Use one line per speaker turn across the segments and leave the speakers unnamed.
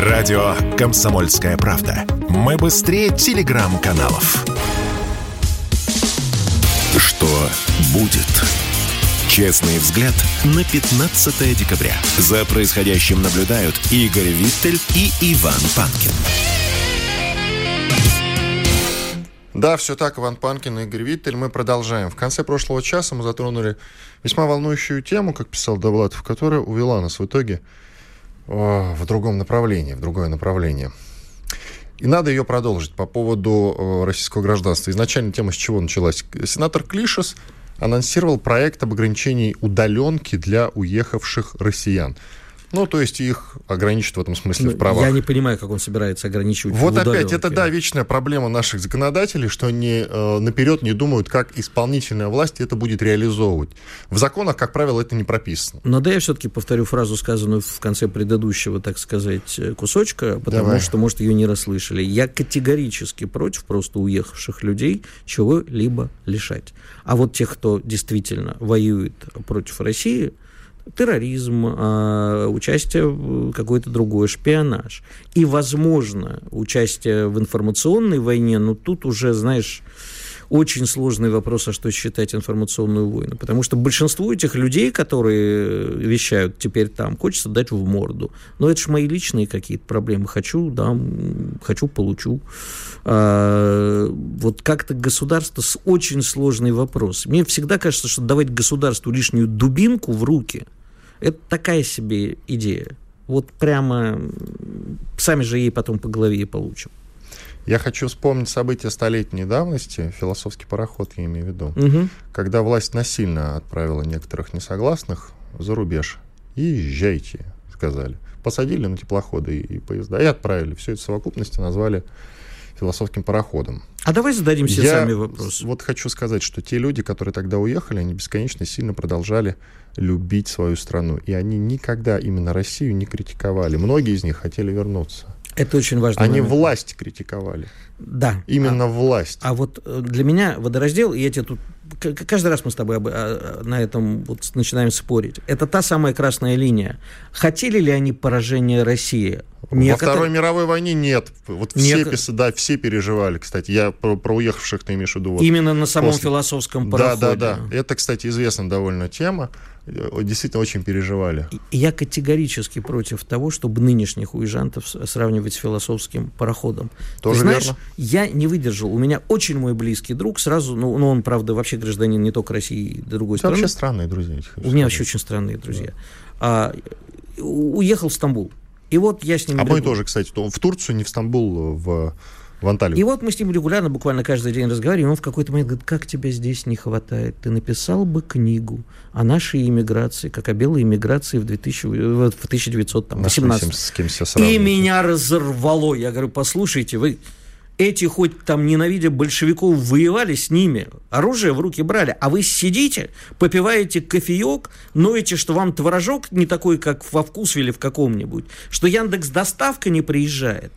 Радио «Комсомольская правда». Мы быстрее телеграм-каналов. Что будет? Честный взгляд на 15 декабря. За происходящим наблюдают Игорь Виттель и Иван Панкин.
Да, все так, Иван Панкин и Игорь Виттель. Мы продолжаем. В конце прошлого часа мы затронули весьма волнующую тему, как писал Довлатов, которая увела нас в итоге в другом направлении, в другое направление. И надо ее продолжить по поводу э, российского гражданства. Изначально тема с чего началась? Сенатор Клишес анонсировал проект об ограничении удаленки для уехавших россиян. Ну, то есть их ограничат в этом смысле
Ну,
в правах.
Я не понимаю, как он собирается ограничивать.
Вот опять, это, да, вечная проблема наших законодателей, что они э, наперед не думают, как исполнительная власть это будет реализовывать. В законах, как правило, это не прописано.
Но да, я все-таки повторю фразу, сказанную в конце предыдущего, так сказать, э, кусочка, потому
Давай.
что, может, ее не расслышали. Я категорически против просто уехавших людей чего-либо лишать. А вот тех, кто действительно воюет против России, терроризм, а, участие в какой-то другой шпионаж. И, возможно, участие в информационной войне, но тут уже, знаешь, очень сложный вопрос, а что считать информационную войну. Потому что большинству этих людей, которые вещают теперь там, хочется дать в морду. Но это же мои личные какие-то проблемы. Хочу, дам, хочу, получу. А, вот как-то государство с очень сложный вопрос. Мне всегда кажется, что давать государству лишнюю дубинку в руки, это такая себе идея. Вот прямо сами же ей потом по голове и получим.
Я хочу вспомнить события столетней давности, философский пароход я имею в виду,
Мгм.
когда власть насильно отправила некоторых несогласных за рубеж. И езжайте, сказали. Посадили на теплоходы и, и поезда и отправили. Все это в совокупности назвали философским пароходом.
А давай зададим себе
Я
сами вопрос.
вот хочу сказать, что те люди, которые тогда уехали, они бесконечно сильно продолжали любить свою страну. И они никогда именно Россию не критиковали. Многие из них хотели вернуться.
Это очень важно.
Они власть критиковали.
Да.
Именно власть.
А вот э, для меня водораздел, и я тебе тут каждый раз мы с тобой об- а, а, на этом вот начинаем спорить. Это та самая красная линия. Хотели ли они поражения России?
Во
Некоторые-
Второй мировой войне нет. Вот все,
Неко-
пис- да, все переживали, кстати. Я про, про уехавших ты имеешь в виду. вот.
Именно на самом
после.
философском
Да,
пароходе.
да, да. Это, кстати, известная довольно тема. Э, Действительно очень переживали.
Я категорически против того, чтобы нынешних уезжантов сравнивать с философским пароходом.
Тоже
Ты знаешь,
верно.
я не выдержал. У меня очень мой близкий друг сразу, ну, ну, он, правда, вообще гражданин не только России, и другой
Это
страны.
вообще странные друзья.
У меня вообще очень странные друзья. А, у- уехал в Стамбул. И вот я с ним...
А
регу-
тоже, кстати. В Турцию, не в Стамбул, в, в Анталию.
И вот мы с ним регулярно, буквально каждый день разговариваем, и он в какой-то момент говорит, как тебя здесь не хватает? Ты написал бы книгу о нашей иммиграции, как о белой иммиграции в, 2000, в 1918
Нашли с кем себя
И меня разорвало. Я говорю, послушайте, вы эти хоть там, ненавидя большевиков, воевали с ними, оружие в руки брали, а вы сидите, попиваете кофеек, ноете, что вам творожок не такой, как во Вкусвиле в каком-нибудь, что Яндекс доставка не приезжает,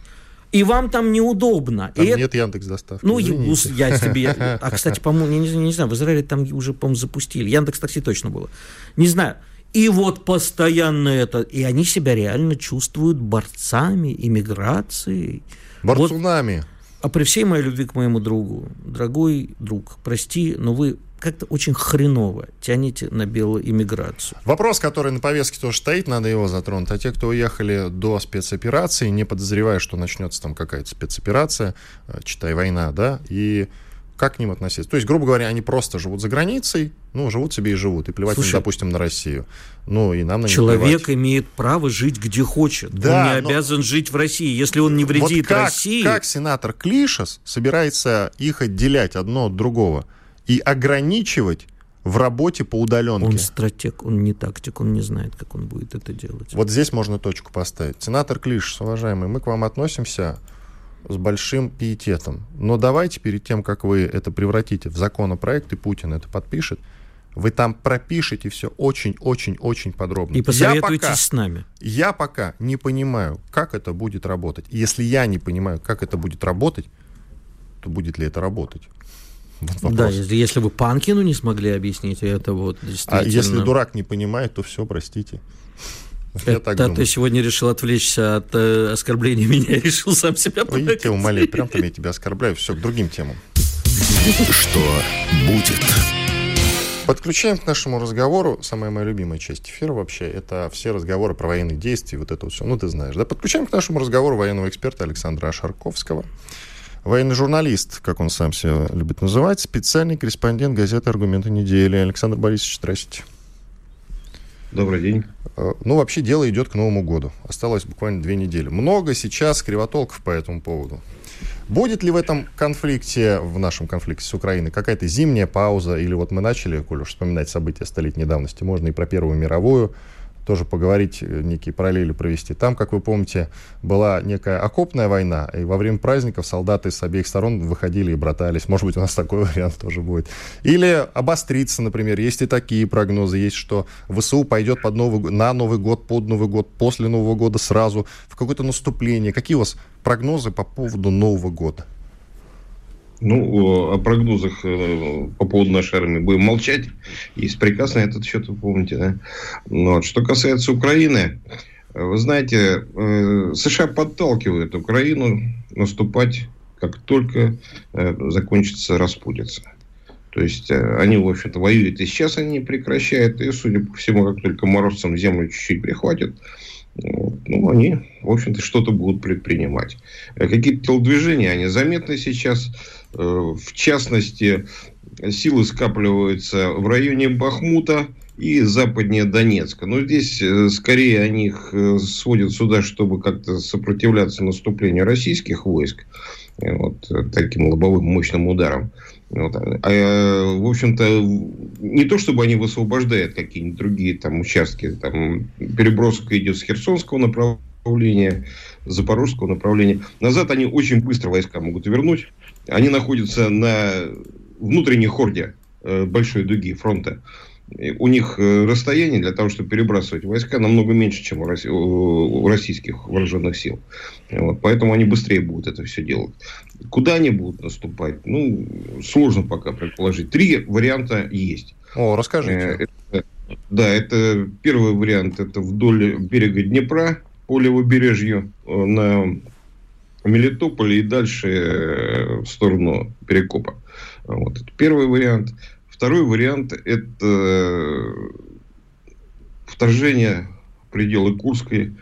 и вам там неудобно.
Там
и это-
нет Яндекс доставки.
ну,
извините.
я тебе... А, кстати, по-моему, я не, не знаю, в Израиле там уже, по-моему, запустили. Яндекс Такси точно было. Не знаю. И вот постоянно это... И они себя реально чувствуют борцами иммиграции. Вот,
Борцунами.
а при всей моей любви к моему другу, дорогой друг, прости, но вы как-то очень хреново тянете на белую иммиграцию.
Вопрос, который на повестке тоже стоит, надо его затронуть. А те, кто уехали до спецоперации, не подозревая, что начнется там какая-то спецоперация, э, читай война, да, и как к ним относиться? То есть, грубо говоря, они просто живут за границей, ну, живут себе и живут, и плевать им,
Слушай,
допустим, на Россию. Ну, и нам на
Человек
плевать.
имеет право жить где хочет.
Да,
он не
но-
обязан жить в России. Если он не вредит
вот как,
России...
как сенатор Клишес собирается их отделять одно от другого и ограничивать в работе по удаленке?
Он стратег, он не тактик, он не знает, как он будет это делать.
Вот здесь можно точку поставить. Сенатор Клиш, уважаемый, мы к вам относимся с большим пиететом. Но давайте перед тем, как вы это превратите в законопроект, и Путин это подпишет, вы там пропишете все очень-очень-очень подробно.
И
Я
посоветуйтесь
пока,
с нами.
я пока не понимаю, как это будет работать. И если я не понимаю, как это будет работать, то будет ли это работать? Вот
Да, если, если вы Панкину не смогли объяснить, это вот
а
действительно...
если дурак не понимает, то все, простите.
Я так да, ты сегодня решил отвлечься от э, оскорбления меня, решил сам себя
Ой, я тебя умоляю, прям там я тебя оскорбляю. Все, к другим темам.
Что будет?
Подключаем к нашему разговору, самая моя любимая часть эфира вообще, это все разговоры про военные действия, вот это вот все, ну ты знаешь, да? Подключаем к нашему разговору военного эксперта Александра Шарковского, военный журналист, как он сам себя любит называть, специальный корреспондент газеты «Аргументы недели». Александр Борисович, здрасте.
Добрый день.
Э, ну, вообще дело идет к Новому году. Осталось буквально две недели. Много сейчас кривотолков по этому поводу. Будет ли в этом конфликте, в нашем конфликте с Украиной, какая-то зимняя пауза? Или вот мы начали, коль уж вспоминать события столетней давности, можно и про Первую мировую, тоже поговорить, э, некие параллели провести. Там, как вы помните, была некая окопная война, и во время праздников солдаты с обеих сторон выходили и братались. Может быть, у нас такой вариант тоже будет. Или обостриться, например. Есть и такие прогнозы. Есть, что ВСУ пойдет под Новый, на Новый год, под Новый год, после Нового года сразу в какое-то наступление. Какие у вас прогнозы по поводу Нового года?
Ну, о прогнозах э, по поводу нашей армии будем молчать. Есть приказ на этот счет, вы помните, да? Но вот. Что касается Украины, вы знаете, э, США подталкивают Украину наступать, как только э, закончится распутица. То есть, они, в общем-то, воюют и сейчас они прекращают. И, судя по всему, как только морозцам землю чуть-чуть прихватит, ну, они, в общем-то, что-то будут предпринимать. Какие-то телодвижения, они заметны сейчас. Э, в частности, силы скапливаются в районе Бахмута и западнее Донецка. Но здесь э, скорее они их э, сводят сюда, чтобы как-то сопротивляться наступлению российских войск вот таким лобовым мощным ударом. Вот. А, в общем-то, не то чтобы они высвобождают какие-нибудь другие там участки, там переброска идет с Херсонского направления, Запорожского направления. Назад они очень быстро войска могут вернуть. Они находятся на внутренней хорде э, большой дуги фронта. У них э, расстояние для того, чтобы перебрасывать войска, намного меньше, чем у российских вооруженных сил. Вот, поэтому они быстрее будут это все делать. Куда они будут наступать? Ну, сложно пока предположить. Три варианта есть.
О, расскажите.
Э, это, да, это первый вариант. Это вдоль берега Днепра по левобережью на Мелитополя и дальше э, в сторону Перекопа. Вот. Это первый вариант. Второй вариант – это э, вторжение в пределы Курской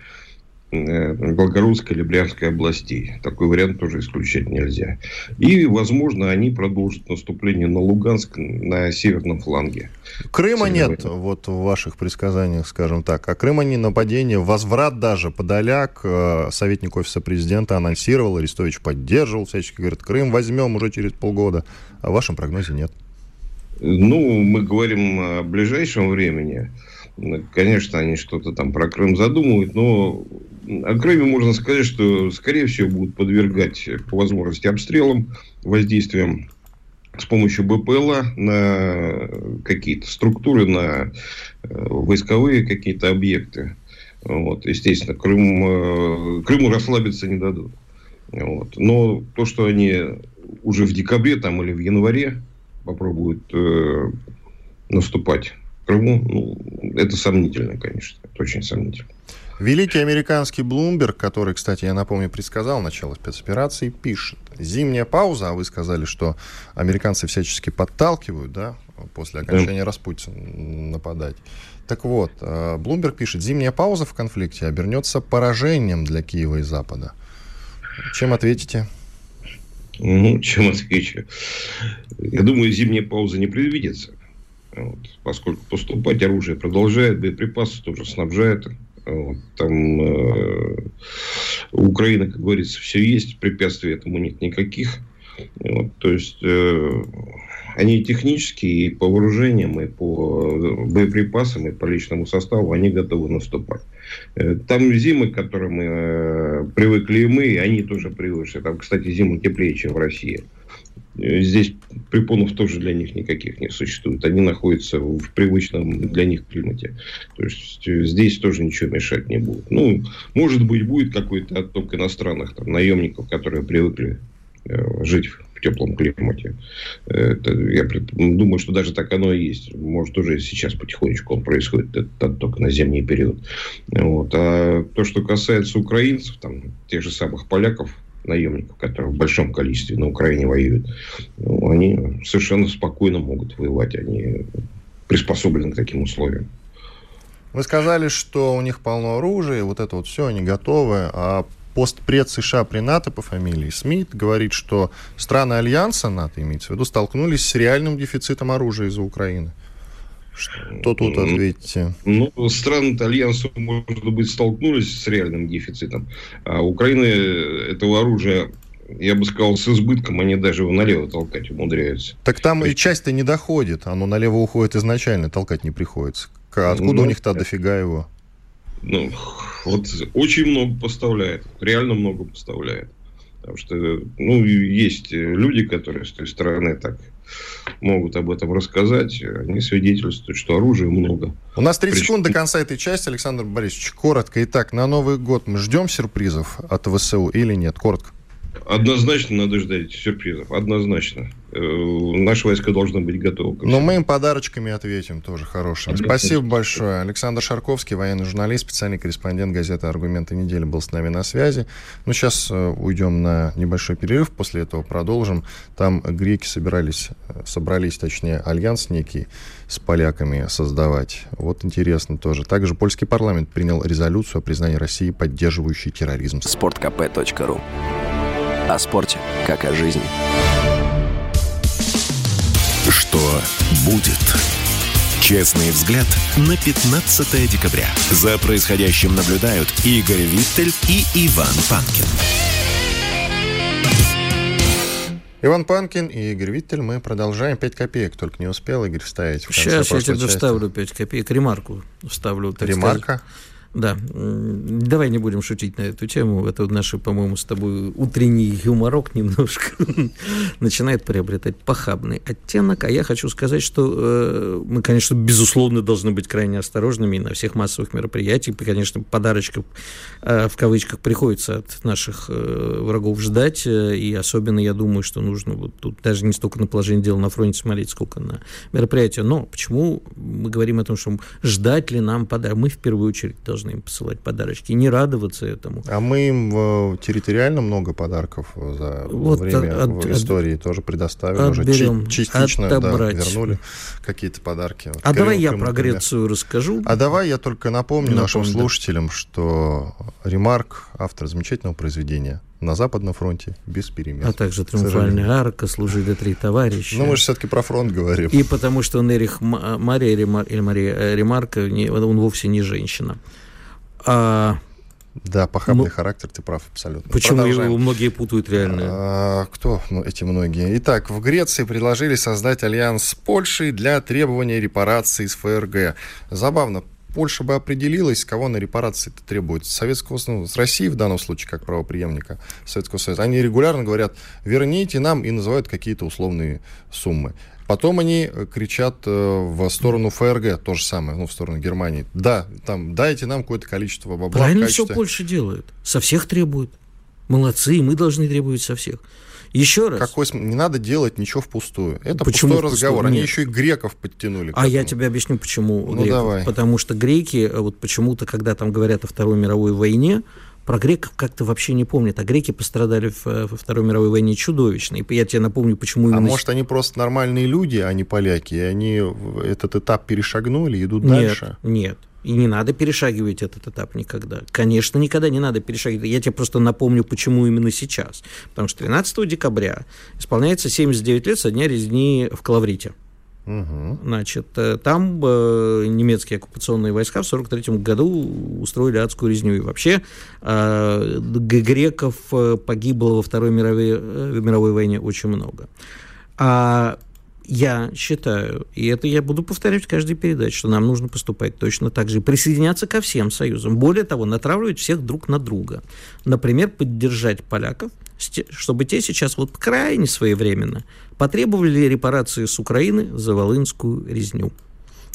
Белгородской или Брянской областей. Такой вариант тоже исключать нельзя. И, возможно, они продолжат наступление на Луганск на северном фланге.
Крыма нет, вот в ваших предсказаниях, скажем так. А Крыма не нападение, возврат даже подоляк. Э, советник офиса президента анонсировал, Арестович поддерживал, всячески говорит, Крым возьмем уже через полгода. А в вашем прогнозе нет.
Ну, мы говорим о ближайшем времени. Конечно, они что-то там про Крым задумывают, но Крыме можно сказать, что, скорее всего, будут подвергать по возможности обстрелам, воздействием с помощью БПЛА на какие-то структуры, на э, войсковые какие-то объекты. Вот, естественно, Крым, э, Крыму расслабиться не дадут. Вот. Но то, что они уже в декабре там, или в январе попробуют э, наступать Крыму, ну, это сомнительно, конечно. Это очень сомнительно.
Великий американский Блумберг, который, кстати, я напомню, предсказал начало спецоперации, пишет. Зимняя пауза, а вы сказали, что американцы всячески подталкивают, да, после окончания Распутина нападать. Так вот, э, Блумберг пишет, зимняя пауза в конфликте обернется поражением для Киева и Запада. Чем ответите?
Ну, чем отвечу? Я думаю, зимняя пауза не предвидится. Вот, поскольку поступать оружие продолжает, боеприпасы тоже снабжает. Вот, там э, у Украины, как говорится, все есть, препятствий этому нет никаких. Вот, то есть э, они технически и по вооружениям, и по боеприпасам, и по личному составу, они готовы наступать. Э, там зимы, к которым э, привыкли и мы, они тоже привыкли. Там, кстати, зимы теплее, чем в России. Здесь препонов тоже для них никаких не существует. Они находятся в привычном для них климате. То есть э, здесь тоже ничего мешать не будет. Ну, может быть, будет какой-то отток иностранных там, наемников, которые привыкли э, жить в теплом климате. Это, я думаю, что даже так оно и есть. Может, уже сейчас потихонечку он происходит, это только на зимний период. Вот. А то, что касается украинцев, там, тех же самых поляков, наемников, которые в большом количестве на Украине воюют, ну, они совершенно спокойно могут воевать. Они приспособлены к таким условиям.
Вы сказали, что у них полно оружия, вот это вот все, они готовы, а постпред США при НАТО по фамилии Смит говорит, что страны Альянса НАТО, имеется в виду, столкнулись с реальным дефицитом оружия из-за Украины. Что тут ответите?
Ну, страны Альянса, может быть, столкнулись с реальным дефицитом. А Украина этого оружия я бы сказал, с избытком, они даже его налево толкать умудряются.
Так там и часть-то не доходит, оно налево уходит изначально, толкать не приходится. Откуда ну, у них-то дофига его?
Ну, вот очень много поставляет, реально много поставляет. Потому что, ну, есть люди, которые с той стороны так могут об этом рассказать. Они свидетельствуют, что оружия много.
У нас 30 Прич... секунд до конца этой части. Александр Борисович, коротко. Итак, на Новый год мы ждем сюрпризов от ВСУ или нет? Коротко.
Однозначно надо ждать сюрпризов. Однозначно. Э, наши войска должны быть готовы.
Но мы им подарочками ответим тоже хорошим. Спасибо большое. Александр Шарковский, военный журналист, специальный корреспондент газеты «Аргументы недели» был с нами на связи. Ну, сейчас э, уйдем на небольшой перерыв, после этого продолжим. Там греки собирались, э, собрались, точнее, альянс некий с поляками создавать. Вот интересно тоже. Также польский парламент принял резолюцию о признании России поддерживающей терроризм.
Спорткп.ру О спорте, как о жизни. Что будет? Честный взгляд на 15 декабря. За происходящим наблюдают Игорь Виттель и Иван Панкин.
Иван Панкин и Игорь Виттель. Мы продолжаем. 5 копеек только не успел, Игорь, вставить.
Сейчас я тебе части. вставлю 5 копеек. Ремарку вставлю.
Так Ремарка? Сказать.
Да, давай не будем шутить на эту тему. Это наши, по-моему, с тобой утренний юморок немножко начинает приобретать похабный оттенок. А я хочу сказать, что э, мы, конечно, безусловно, должны быть крайне осторожными на всех массовых мероприятиях. И, конечно, подарочков э, в кавычках приходится от наших э, врагов ждать. Э, и особенно, я думаю, что нужно вот тут даже не столько на положение дела на фронте смотреть, сколько на мероприятия. Но почему мы говорим о том, что ждать ли нам подарок? Мы в первую очередь должны должны им посылать подарочки, не радоваться этому.
А мы им э, территориально много подарков за вот время от, в истории от, тоже предоставили,
отберем,
уже частично да, вернули какие-то подарки.
Вот а давай я про Грецию расскажу.
А давай я только напомню, напомню нашим слушателям, что Ремарк, автор замечательного произведения, на Западном фронте без перемен.
А также «Триумфальная арка», «Служили три товарища».
Ну, мы же все-таки про фронт говорим.
И потому что Нерих Мария, Ремар, или Мария э, Ремарка, он вовсе не женщина.
А, да, похабный ну, характер, ты прав абсолютно.
Почему его многие путают реально?
А, кто ну, эти многие? Итак, в Греции предложили создать альянс с Польшей для требования репараций с ФРГ. Забавно, Польша бы определилась, кого на репарации это требует. Советского, ну, с России в данном случае, как правоприемника Советского Союза. Они регулярно говорят, верните нам, и называют какие-то условные суммы. Потом они э, кричат э, в сторону ФРГ, то же самое, ну, в сторону Германии. Да, там, дайте нам какое-то количество бабла.
Правильно качестве... все Польша делает. Со всех требует. Молодцы, мы должны требовать со всех. Еще раз.
Какой. Не надо делать ничего впустую. Это почему пустой разговор. Нет. Они еще и греков подтянули.
А я тебе объясню, почему
ну, греков. Давай.
Потому что греки, э, вот почему-то, когда там говорят о Второй мировой войне, про греков как-то вообще не помнят. А греки пострадали э, во Второй мировой войне чудовищно. И я тебе напомню, почему
а именно... А может, они просто нормальные люди, а не поляки, и они этот этап перешагнули и идут
нет,
дальше?
Нет, и не надо перешагивать этот этап никогда. Конечно, никогда не надо перешагивать. Я тебе просто напомню, почему именно сейчас. Потому что 13 декабря исполняется 79 лет со дня резни в Клаврите. Угу. Значит, э, там э, немецкие оккупационные войска в 1943 году устроили адскую резню. И вообще э, греков э, погибло во Второй мировой, э, мировой войне очень много. А я считаю, и это я буду повторять в каждой передаче, что нам нужно поступать точно так же, присоединяться ко всем союзам. Более того, натравливать всех друг на друга. Например, поддержать поляков, чтобы те сейчас вот крайне своевременно потребовали репарации с Украины за Волынскую резню.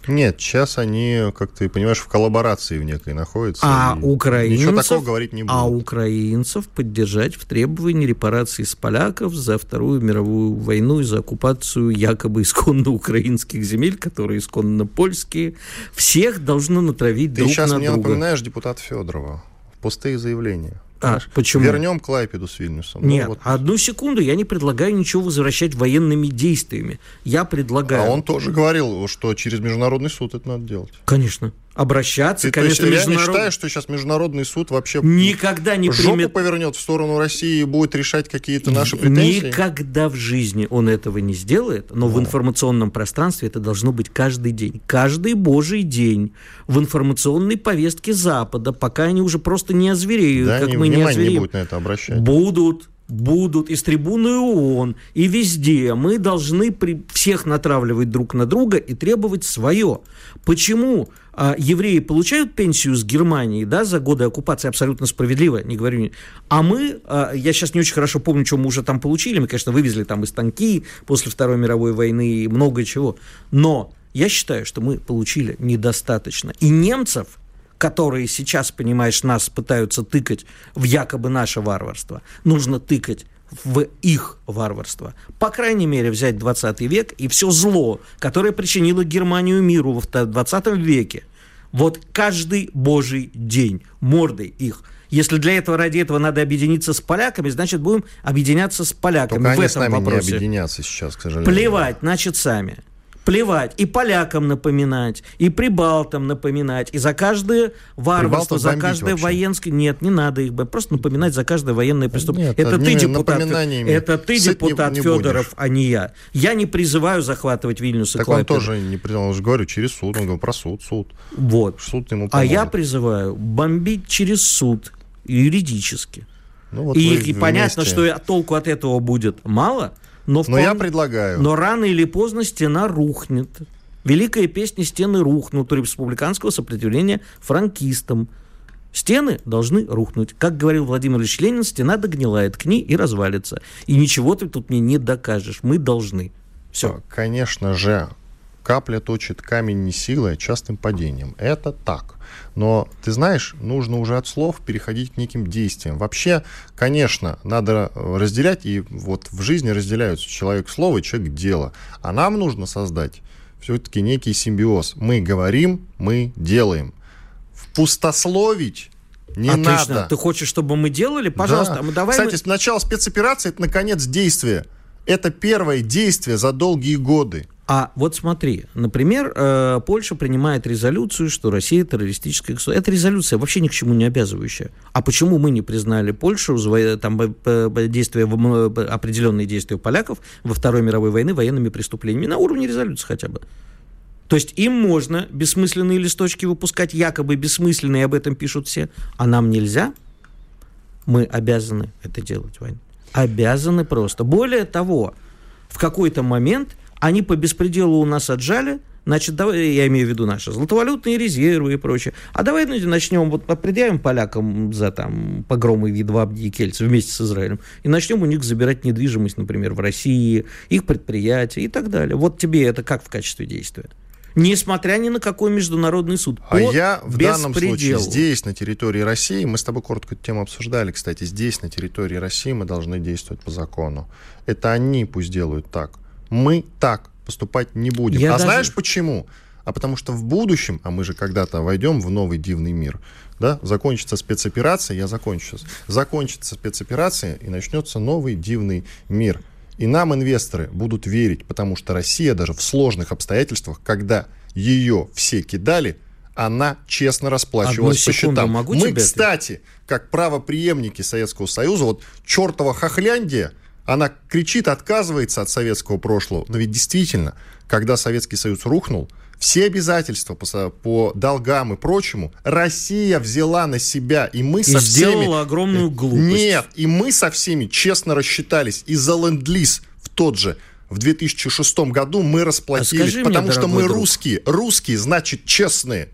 Нет, сейчас они, как ты понимаешь, в коллаборации в некой находятся.
А украинцев,
ничего такого говорить не будут.
А украинцев поддержать в требовании репарации с поляков за Вторую мировую войну и за оккупацию якобы исконно украинских земель, которые исконно польские. Всех должно натравить
ты
друг
сейчас
на
мне
друга.
напоминаешь депутата Федорова. Пустые заявления.
А, почему?
Вернем Клайпеду с Вильнюсом. Ну,
Нет,
вот.
одну секунду, я не предлагаю ничего возвращать военными действиями. Я предлагаю...
А он тоже говорил, что через международный суд это надо делать.
Конечно. Обращаться,
Ты то есть
конечно,
реально
международ-
считаешь, что сейчас международный суд вообще
Никогда не
жопу
примет...
повернет в сторону России и будет решать какие-то наши претензии?
Никогда в жизни он этого не сделает, но в информационном пространстве это должно быть каждый день. Каждый божий день в информационной повестке Запада, пока они уже просто не озвереют,
Да,
как
не,
мы не
внимание не
озвереем.
будет на это обращать.
Будут, будут и с трибуны ООН, и везде. Мы должны при всех натравливать друг на друга и требовать свое. Почему евреи получают пенсию с Германии да, за годы оккупации абсолютно справедливо, не говорю. А мы, а, я сейчас не очень хорошо помню, что мы уже там получили. Мы, конечно, вывезли там и станки после Второй мировой войны и много чего. Но я считаю, что мы получили недостаточно. И немцев, которые сейчас, понимаешь, нас пытаются тыкать в якобы наше варварство, нужно тыкать в их варварство. По крайней мере, взять 20 век и все зло, которое причинило Германию миру вто- 20 веке. Вот каждый божий день мордой их. Если для этого, ради этого надо объединиться с поляками, значит, будем объединяться с поляками
Только
в
они
этом
с нами
вопросе.
не объединятся сейчас, к сожалению.
Плевать, значит, сами. Плевать. И полякам напоминать, и прибалтам напоминать, и за каждое варварство, за каждое военское... Нет, не надо их бомбить. Просто напоминать за каждое военное преступление.
нет,
это ты, депутат, это ты,
сыт не-
депутат
не
Федоров,
будешь.
а не я. Я не призываю захватывать Вильнюс и
Так он
Клайпеду.
тоже не признал, я же говорю, через суд. Он говорил про суд, суд.
Вот.
Суд ему
А
поможет.
я призываю бомбить через суд юридически.
Ну, вот
и, и понятно, что толку от этого будет мало, но,
Но я
вполне-
предлагаю.
но рано или поздно стена рухнет. Великая песня «Стены рухнут» республиканского сопротивления франкистам. Стены должны рухнуть. Как говорил Владимир Ильич Ленин, стена догнилает к ней и развалится. И ничего ты тут мне не докажешь. Мы должны. Все.
Конечно же, капля точит камень не силой, а частым падением. Это так. Но, ты знаешь, нужно уже от слов переходить к неким действиям. Вообще, конечно, надо разделять, и вот в жизни разделяются человек слово человек дело. А нам нужно создать все-таки некий симбиоз. Мы говорим, мы делаем. Пустословить не
Отлично.
надо.
Ты хочешь, чтобы мы делали? Пожалуйста.
Да.
мы давай
Кстати,
мы-
начало спецоперации это наконец действие. Это первое действие за долгие годы.
А вот смотри, например, э, Польша принимает резолюцию, что Россия террористическое государство. Эта резолюция вообще ни к чему не обязывающая. А почему мы не признали Польшу там, действия, определенные действия поляков во Второй мировой войны военными преступлениями на уровне резолюции хотя бы? То есть им можно бессмысленные листочки выпускать, якобы бессмысленные, об этом пишут все, а нам нельзя? Мы обязаны это делать, Вань. Обязаны просто. Более того, в какой-то момент они по беспределу у нас отжали, значит, давай, я имею в виду наши золотовалютные резервы и прочее. А давай ну, начнем, вот предъявим полякам за там погромы Видвабди и Кельца вместе с Израилем, и начнем у них забирать недвижимость, например, в России, их предприятия и так далее. Вот тебе это как в качестве действия? Несмотря ни на какой международный суд.
А я в данном случае здесь, на территории России, мы с тобой коротко эту тему обсуждали, кстати, здесь, на территории России, мы должны действовать по закону. Это они пусть делают так. Мы так поступать не будем.
Я
а
даже-
знаешь почему? А потому что в будущем, а мы же когда-то войдем в новый дивный мир, да, закончится спецоперация, я закончу сейчас, закончится спецоперация и начнется новый дивный мир. И нам инвесторы будут верить, потому что Россия даже в сложных обстоятельствах, когда ее все кидали, она честно расплачивалась
Одну
по счетам.
могу
Мы,
тебя-
кстати, как правоприемники Советского Союза, вот чертова Хохляндия, она кричит, отказывается от советского прошлого. Но ведь действительно, когда Советский Союз рухнул, все обязательства по, по долгам и прочему Россия взяла на себя, и мы
И
со
сделала
всеми...
огромную глупость.
Нет, и мы со всеми честно рассчитались. И за ленд-лиз в тот же, в 2006 году мы расплатились.
А скажи мне,
потому что мы
друг.
русские. Русские, значит, честные.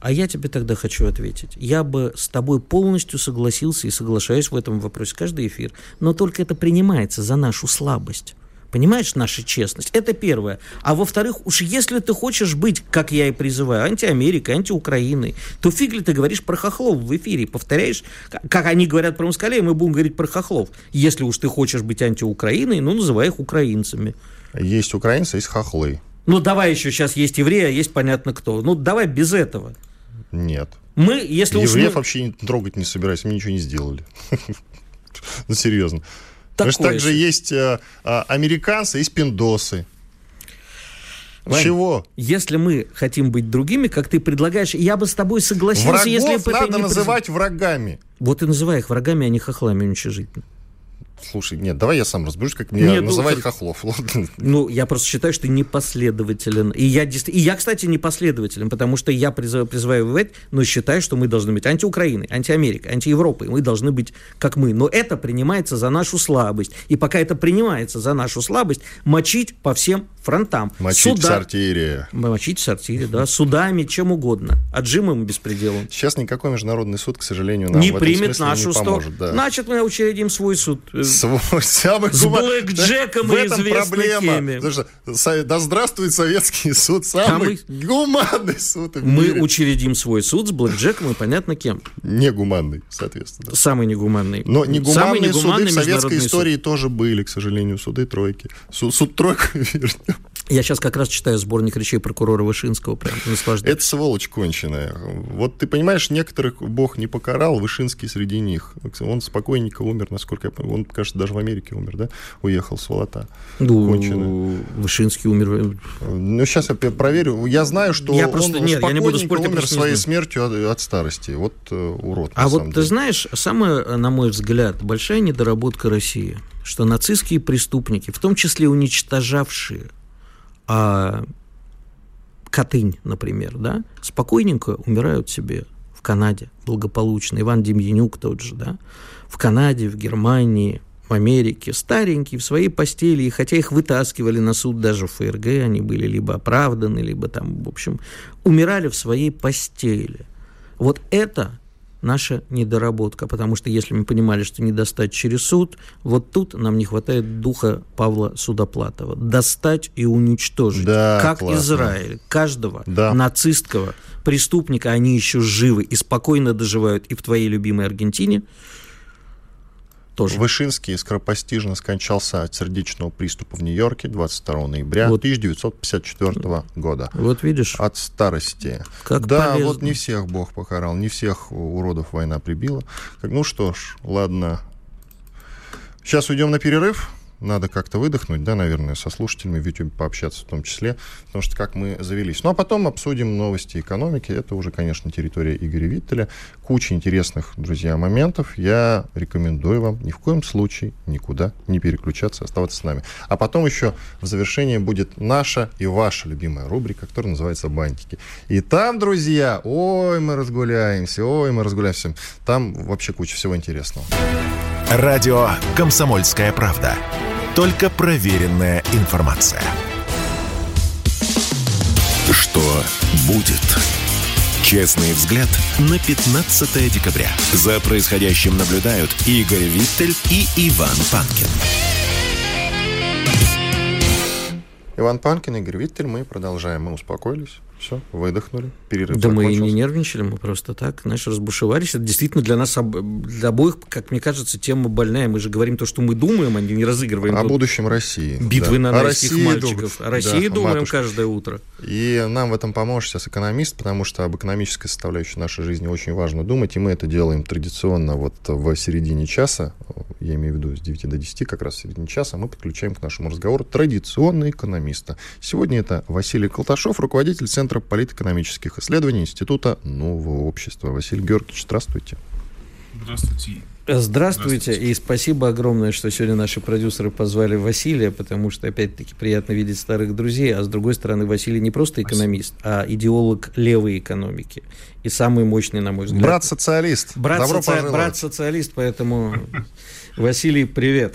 А я тебе тогда хочу ответить. Я бы с тобой полностью согласился и соглашаюсь в этом вопросе каждый эфир. Но только это принимается за нашу слабость. Понимаешь, наша честность. Это первое. А во-вторых, уж если ты хочешь быть, как я и призываю, антиамерикой, антиукраиной, то фиг ли ты говоришь про хохлов в эфире, повторяешь, как они говорят про москалей, мы будем говорить про хохлов. Если уж ты хочешь быть антиукраиной, ну, называй их украинцами.
Есть украинцы, есть хохлы.
Ну, давай еще сейчас есть евреи, а есть понятно кто. Ну, давай без этого.
Нет.
Мы, если
Евреев
уж мы...
вообще трогать не собираюсь, мне ничего не сделали. Ну, серьезно. Потому что также есть э, э, американцы, есть пиндосы.
Вань, Чего? Если мы хотим быть другими, как ты предлагаешь, я бы с тобой согласился,
Врагов
если
бы надо называть врагами.
Вот и называй их врагами, а не хохлами уничижительно.
Слушай, нет, давай я сам разберусь, как мне нет, называть ну, хохлов.
Ну, я просто считаю, что ты непоследователен. И я, и я, кстати, непоследователен, потому что я призываю, призываю воевать, но считаю, что мы должны быть анти-Украиной, анти-Америкой, анти-Европой. Мы должны быть как мы. Но это принимается за нашу слабость. И пока это принимается за нашу слабость, мочить по всем фронтам.
Мочить Суда... в сортире.
Мочить в сортире, да. Судами, чем угодно. Отжимом и беспределом.
Сейчас никакой международный суд, к сожалению, нам
не
в
примет нашу сторону. Да. Значит, мы учредим свой суд.
Свой, самый
С гума... блэкджеком
да,
и известной
проблема. теме. Что, да здравствует Советский суд, самый мы... гуманный суд в
Мы
мире.
учредим свой суд с блэкджеком и понятно кем.
Негуманный, соответственно.
Самый негуманный.
Но негуманные самый негуманный суды в советской истории суд. тоже были, к сожалению, суды тройки. Суд, суд тройка, вернее.
Я сейчас как раз читаю сборник речей прокурора Вышинского, прям наслаждаюсь.
Это сволочь конченая. Вот ты понимаешь, некоторых Бог не покарал, Вышинский среди них. Он спокойненько умер, насколько я понимаю. Он, кажется, даже в Америке умер, да? Уехал с Волота.
Ну, Конченый. Вышинский умер.
Ну, сейчас я проверю. Я знаю, что
я просто, он нет, я не буду спорить,
умер своей смертью от, от старости. Вот э, урод.
А вот ты знаешь, самая, на мой взгляд, большая недоработка России, что нацистские преступники, в том числе уничтожавшие а Катынь, например, да, спокойненько умирают себе в Канаде благополучно. Иван Демьянюк тот же, да, в Канаде, в Германии, в Америке, старенькие, в своей постели, и хотя их вытаскивали на суд даже в ФРГ, они были либо оправданы, либо там, в общем, умирали в своей постели. Вот это наша недоработка, потому что если мы понимали, что не достать через суд, вот тут нам не хватает духа Павла Судоплатова. Достать и уничтожить,
да,
как
классно.
Израиль, каждого
да.
нацистского преступника, они еще живы и спокойно доживают и в твоей любимой Аргентине,
тоже. Вышинский скоропостижно скончался от сердечного приступа в Нью-Йорке 22 ноября вот. 1954 года.
Вот видишь.
От старости.
Как
да,
полезно.
вот не всех Бог покарал, не всех уродов война прибила. Ну что ж, ладно. Сейчас уйдем на перерыв надо как-то выдохнуть, да, наверное, со слушателями в YouTube пообщаться в том числе, потому что как мы завелись. Ну, а потом обсудим новости экономики. Это уже, конечно, территория Игоря Виттеля. Куча интересных, друзья, моментов. Я рекомендую вам ни в коем случае никуда не переключаться, оставаться с нами. А потом еще в завершении будет наша и ваша любимая рубрика, которая называется «Бантики». И там, друзья, ой, мы разгуляемся, ой, мы разгуляемся. Там вообще куча всего интересного.
Радио «Комсомольская правда». Только проверенная информация. Что будет? Честный взгляд на 15 декабря. За происходящим наблюдают Игорь Виттель и Иван Панкин.
Иван Панкин, Игорь Виттель. Мы продолжаем. Мы успокоились. Все, выдохнули, перерыв
Да мы и не нервничали, мы просто так, знаешь, разбушевались. Это действительно для нас, для обоих, как мне кажется, тема больная. Мы же говорим то, что мы думаем, а не разыгрываем.
О будущем России.
Битвы да. на русских мальчиков. Дум... О России да, думаем матушка. каждое утро.
И нам в этом поможет сейчас экономист, потому что об экономической составляющей нашей жизни очень важно думать, и мы это делаем традиционно вот в середине часа, я имею в виду с 9 до 10, как раз в середине часа, мы подключаем к нашему разговору традиционного экономиста. Сегодня это Василий Колташов, руководитель Центра Центра политэкономических исследований Института Нового общества. Василий Георгиевич, здравствуйте.
Здравствуйте.
Здравствуйте, и спасибо огромное, что сегодня наши продюсеры позвали Василия, потому что, опять-таки, приятно видеть старых друзей, а с другой стороны, Василий не просто экономист, а идеолог левой экономики. И самый мощный, на мой взгляд.
Брат-социалист.
Брат-социалист, брат поэтому, Василий, привет.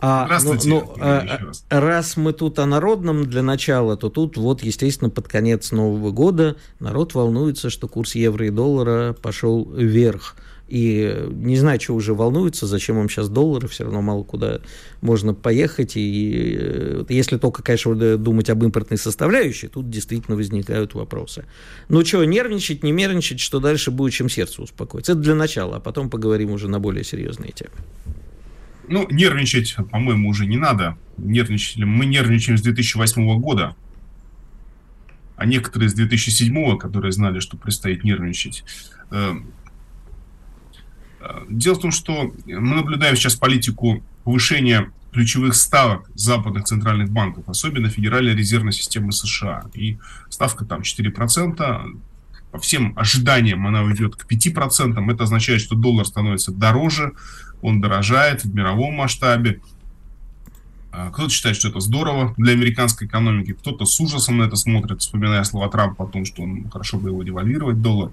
А, Здравствуйте. Ну, ну, а,
раз мы тут о народном для начала, то тут вот, естественно, под конец Нового года народ волнуется, что курс евро и доллара пошел вверх. И не знаю, что уже волнуется, зачем им сейчас доллары, все равно мало куда можно поехать. И э, если только, конечно, думать об импортной составляющей, тут действительно возникают вопросы. Ну что, нервничать, не нервничать, что дальше будет, чем сердце успокоится. Это для начала, а потом поговорим уже на более серьезные темы.
Ну, нервничать, по-моему, уже не надо. Нервничали. Мы нервничаем с 2008 года. А некоторые с 2007, которые знали, что предстоит нервничать, э, Дело в том, что мы наблюдаем сейчас политику повышения ключевых ставок западных центральных банков, особенно Федеральной резервной системы США. И ставка там 4%. По всем ожиданиям она уйдет к 5%. Это означает, что доллар становится дороже, он дорожает в мировом масштабе. А, кто-то считает, что это здорово для американской экономики, кто-то с ужасом на это смотрит, вспоминая слова Трампа о том, что он хорошо бы его девальвировать доллар.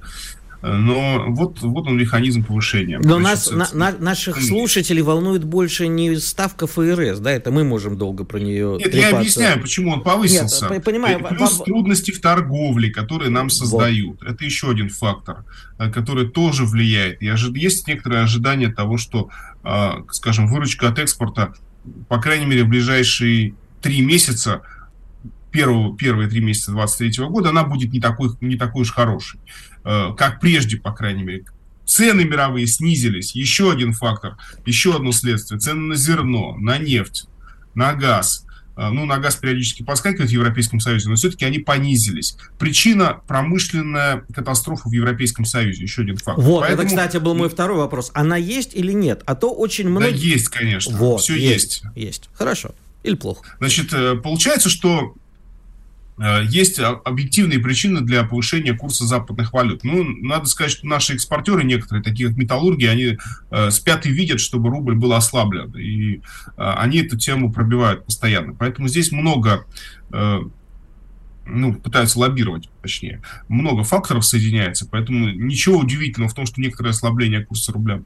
Но вот, вот он механизм повышения.
Но нас, на, на, наших слушателей волнует больше не ставка ФРС, да, это мы можем долго про нее
Нет, трепаться. я объясняю, почему он повысился. Нет, понимаю, Плюс вам... трудности в торговле, которые нам создают. Вот. Это еще один фактор, э, который тоже влияет. И есть некоторые ожидания того, что, а, скажем, выручка от экспорта, по крайней мере, в ближайшие три месяца первого, первые три месяца 2023 года, она будет не такой, не такой уж хорошей. Э, как прежде, по крайней мере. Цены мировые снизились. Еще один фактор, еще одно следствие. Цены на зерно, на нефть, на газ. Э, ну, на газ периодически подскакивает в Европейском Союзе, но все-таки они понизились. Причина – промышленная катастрофа в Европейском Союзе. Еще один факт.
Вот, Поэтому... это, кстати, был мой второй вопрос. Она есть или нет? А то очень много... Да,
есть, конечно. Вот, Все есть.
Есть. есть. Хорошо. Или плохо?
Значит, э, получается, что есть объективные причины для повышения курса западных валют. Ну, надо сказать, что наши экспортеры некоторые, такие как металлурги, они э, спят и видят, чтобы рубль был ослаблен. И э, они эту тему пробивают постоянно. Поэтому здесь много э, ну, пытаются лоббировать, точнее. Много факторов соединяется, поэтому ничего удивительного в том, что некоторое ослабление курса рубля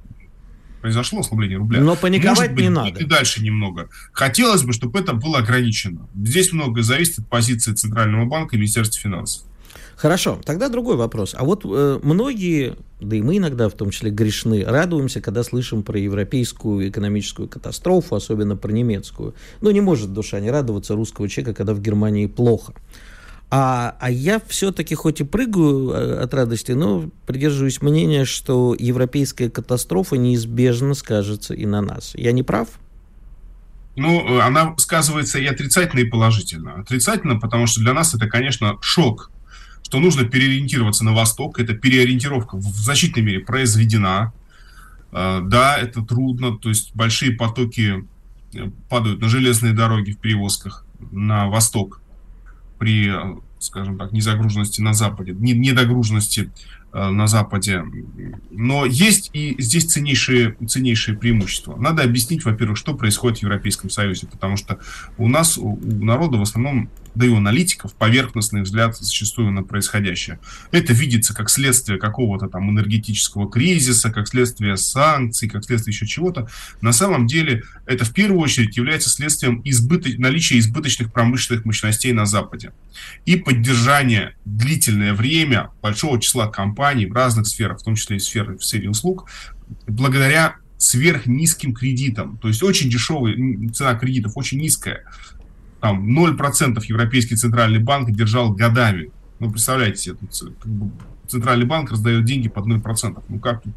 произошло ослабление рубля.
Но паниковать Может быть, не надо.
И дальше немного. Хотелось бы, чтобы это было ограничено. Здесь многое зависит от позиции Центрального банка и Министерства финансов.
Хорошо, тогда другой вопрос. А вот э, многие, да и мы иногда в том числе грешны, радуемся, когда слышим про европейскую экономическую катастрофу, особенно про немецкую. Ну, не может душа не радоваться русского человека, когда в Германии плохо. А, а я все-таки хоть и прыгаю э, от радости, но придерживаюсь мнения, что европейская катастрофа неизбежно скажется и на нас. Я не прав?
Ну, э, она сказывается и отрицательно, и положительно. Отрицательно, потому что для нас это, конечно, шок, что нужно переориентироваться на восток. Это переориентировка в значительной мере произведена. Э, да, это трудно, то есть большие потоки падают на железные дороги в перевозках на восток при, скажем так, незагруженности на Западе, недогруженности Э, на Западе. Но есть и здесь ценнейшие, ценнейшие преимущества. Надо объяснить, во-первых, что происходит в Европейском Союзе, потому что у нас, у народа в основном, да и у аналитиков, поверхностный взгляд зачастую на происходящее. Это видится как следствие какого-то там энергетического кризиса, как следствие санкций, как следствие еще чего-то. На самом деле это в первую очередь является следствием избыто... наличия избыточных промышленных мощностей на Западе и поддержания длительное время большого числа компаний компаний в разных сферах, в том числе и сферы, в сфере услуг, благодаря сверхнизким кредитам. То есть очень дешевая цена кредитов, очень низкая. Там 0% Европейский центральный банк держал годами. Ну, представляете себе, тут как бы, центральный банк раздает деньги под 0%. Ну, как тут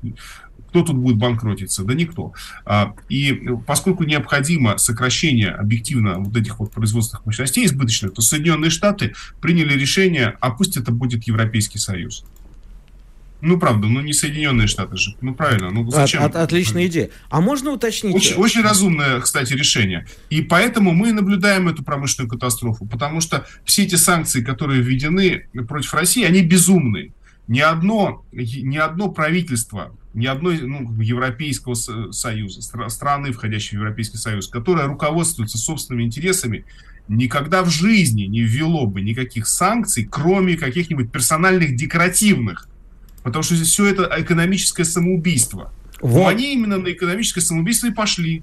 кто тут будет банкротиться? Да никто. А, и поскольку необходимо сокращение объективно вот этих вот производственных мощностей избыточных, то Соединенные Штаты приняли решение, а пусть это будет Европейский Союз. Ну, правда, ну не Соединенные Штаты же. Ну, правильно. Ну, зачем?
От, от, отличная идея. А можно уточнить?
Очень, очень разумное, кстати, решение. И поэтому мы наблюдаем эту промышленную катастрофу. Потому что все эти санкции, которые введены против России, они безумные. Ни одно, ни одно правительство, ни одной ну, Европейского Союза, страны, входящей в Европейский Союз, которая руководствуется собственными интересами, никогда в жизни не ввело бы никаких санкций, кроме каких-нибудь персональных декоративных Потому что все это экономическое самоубийство. Вот. Но они именно на экономическое самоубийство и пошли.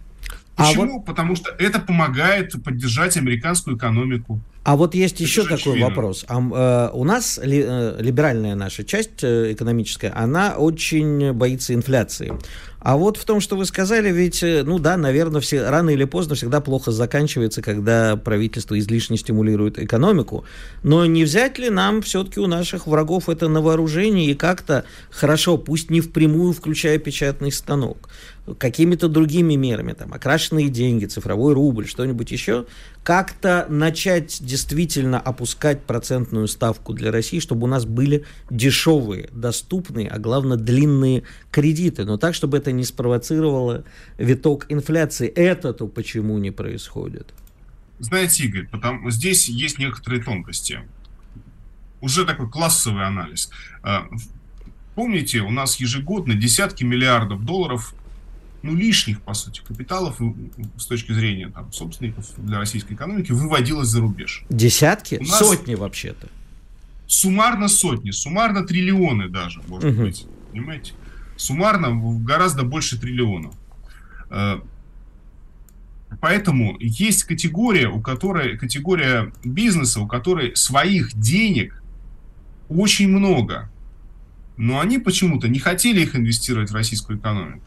А Почему? А вот... Потому что это помогает поддержать американскую экономику.
А вот есть еще такой очевидно. вопрос. А, э, у нас ли, э, либеральная наша часть э, экономическая, она очень боится инфляции. А вот в том, что вы сказали, ведь, э, ну да, наверное, все, рано или поздно всегда плохо заканчивается, когда правительство излишне стимулирует экономику. Но не взять ли нам все-таки у наших врагов это на вооружение и как-то хорошо, пусть не впрямую включая печатный станок, какими-то другими мерами, там, окрашенные деньги, цифровой рубль, что-нибудь еще, как-то начать действительно опускать процентную ставку для России, чтобы у нас были дешевые, доступные, а главное длинные кредиты, но так, чтобы это не спровоцировало виток инфляции. Это-то почему не происходит?
Знаете, Игорь, потому, здесь есть некоторые тонкости. Уже такой классовый анализ. А, помните, у нас ежегодно десятки миллиардов долларов ну, лишних, по сути, капиталов с точки зрения там, собственников для российской экономики выводилось за рубеж.
Десятки? нас Сотни вообще-то.
Суммарно сотни, суммарно триллионы даже, может угу. быть. Понимаете? Суммарно гораздо больше триллионов. Э, поэтому есть категория, у которой категория бизнеса, у которой своих денег очень много, но они почему-то не хотели их инвестировать в российскую экономику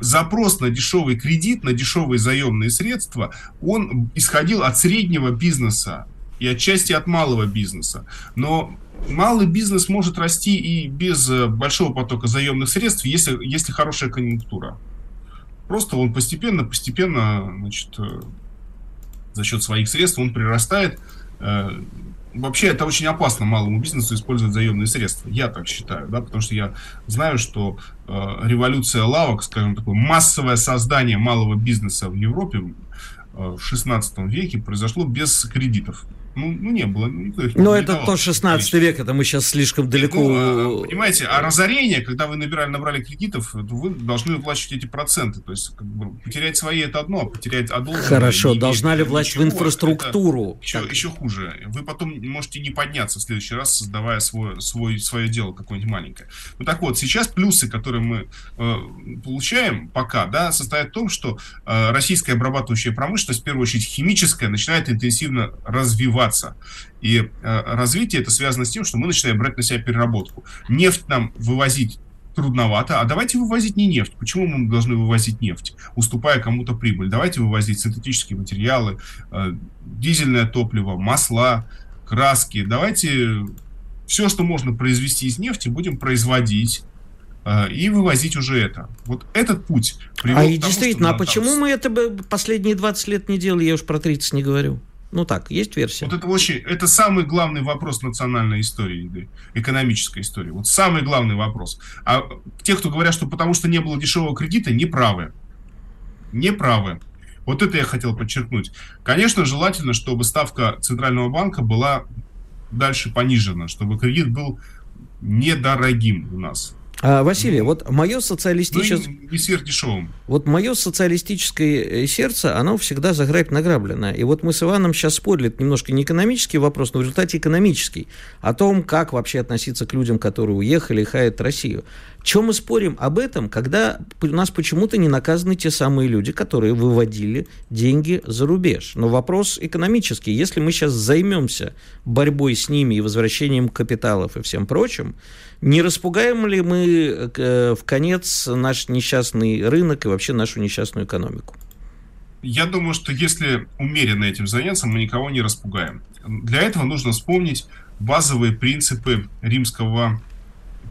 запрос на дешевый кредит, на дешевые заемные средства, он исходил от среднего бизнеса и отчасти от малого бизнеса. Но малый бизнес может расти и без э, большого потока заемных средств, если, если хорошая конъюнктура. Просто он постепенно, постепенно, значит, э, за счет своих средств он прирастает. Э, вообще это очень опасно малому бизнесу использовать заемные средства. Я так считаю, да, потому что я знаю, что э, революция лавок, скажем такое, массовое создание малого бизнеса в Европе э, в 16 веке произошло без кредитов. Ну, ну не было. Ну,
Но это то 16 век, это мы сейчас слишком далеко... Ну,
а, понимаете, а разорение, когда вы набирали, набрали кредитов, то вы должны выплачивать эти проценты. То есть как бы, потерять свои это одно, а потерять одолженное...
Хорошо, должна ли власть в инфраструктуру?
Еще, еще хуже. Вы потом можете не подняться в следующий раз, создавая свой, свой, свое дело какое-нибудь маленькое. Ну так вот, сейчас плюсы, которые мы э, получаем пока, да, состоят в том, что э, российская обрабатывающая промышленность, в первую очередь химическая, начинает интенсивно развиваться развиваться. И э, развитие это связано с тем, что мы начинаем брать на себя переработку. Нефть нам вывозить трудновато, а давайте вывозить не нефть. Почему мы должны вывозить нефть, уступая кому-то прибыль? Давайте вывозить синтетические материалы, э, дизельное топливо, масла, краски. Давайте все, что можно произвести из нефти, будем производить э, и вывозить уже это. Вот этот путь
А тому, действительно, а почему там... мы это последние 20 лет не делали, я уж про 30 не говорю? Ну так, есть версия.
Вот это очень, это самый главный вопрос национальной истории, экономической истории. Вот самый главный вопрос. А те, кто говорят, что потому что не было дешевого кредита, не правы. Не правы. Вот это я хотел подчеркнуть. Конечно, желательно, чтобы ставка Центрального банка была дальше понижена, чтобы кредит был недорогим у нас.
А, Василий, вот мое социалистическое...
Ну, не сверхдешевым.
Вот мое социалистическое сердце, оно всегда за грабь награблено. И вот мы с Иваном сейчас спорили, это немножко не экономический вопрос, но в результате экономический, о том, как вообще относиться к людям, которые уехали и хаят Россию. Чем мы спорим об этом, когда у нас почему-то не наказаны те самые люди, которые выводили деньги за рубеж? Но вопрос экономический. Если мы сейчас займемся борьбой с ними и возвращением капиталов и всем прочим, не распугаем ли мы э, в конец наш несчастный рынок и вообще нашу несчастную экономику?
Я думаю, что если умеренно этим заняться, мы никого не распугаем. Для этого нужно вспомнить базовые принципы римского